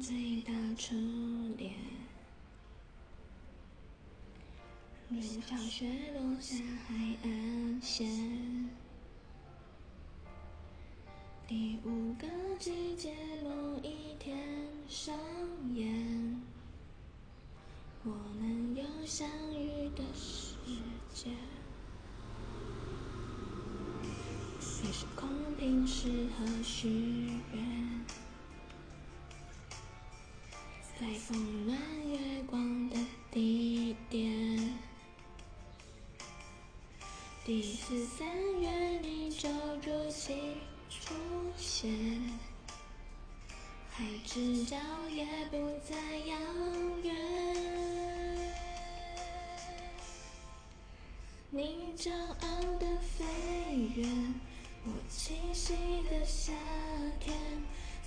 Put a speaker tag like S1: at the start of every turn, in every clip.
S1: 最大初恋。云飘雪落下海岸线，第五个季节某一天上演，我们有相遇的时间。于是空瓶适合许愿，风暖月光的地点。第一次三月你就如期出现，海之角也不再遥远。你骄傲的飞远，我栖息的夏天，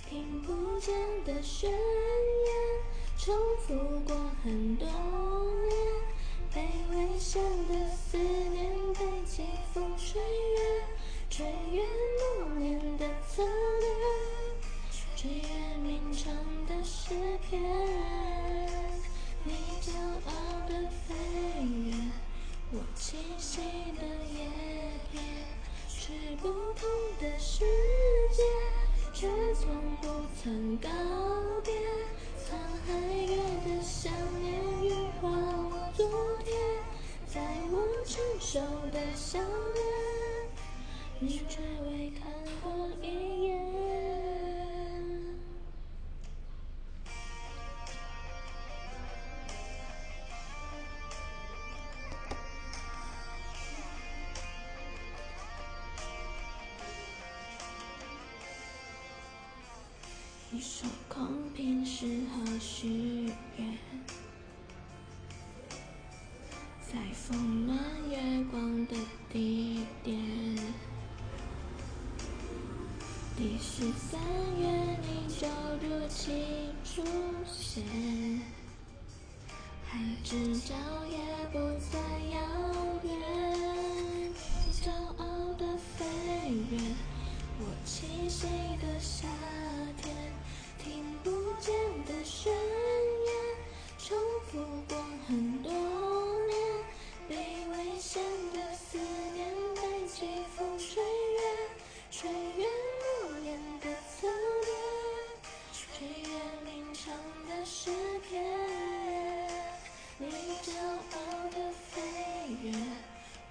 S1: 听不见的宣，重复过很多年，被危险的思念被季风吹远，吹远诺言的侧脸，吹远鸣唱的诗篇。你骄傲的飞远，我栖息的叶片，是不同的世界，却从不曾告成熟的笑脸，你却未看过一眼。你说空瓶适合许愿，在风暖月光的地点。第十三月你就如期出现，海之角也不再遥远。骄傲的飞远，我栖息的夏天，听不见的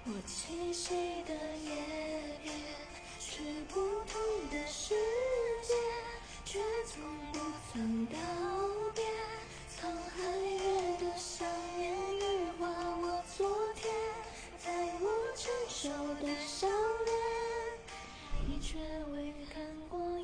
S1: 我栖息的叶，是不同的世界，却从不曾告别。沧海月的想念，羽化我昨天，在我成熟的笑脸，你却未看过。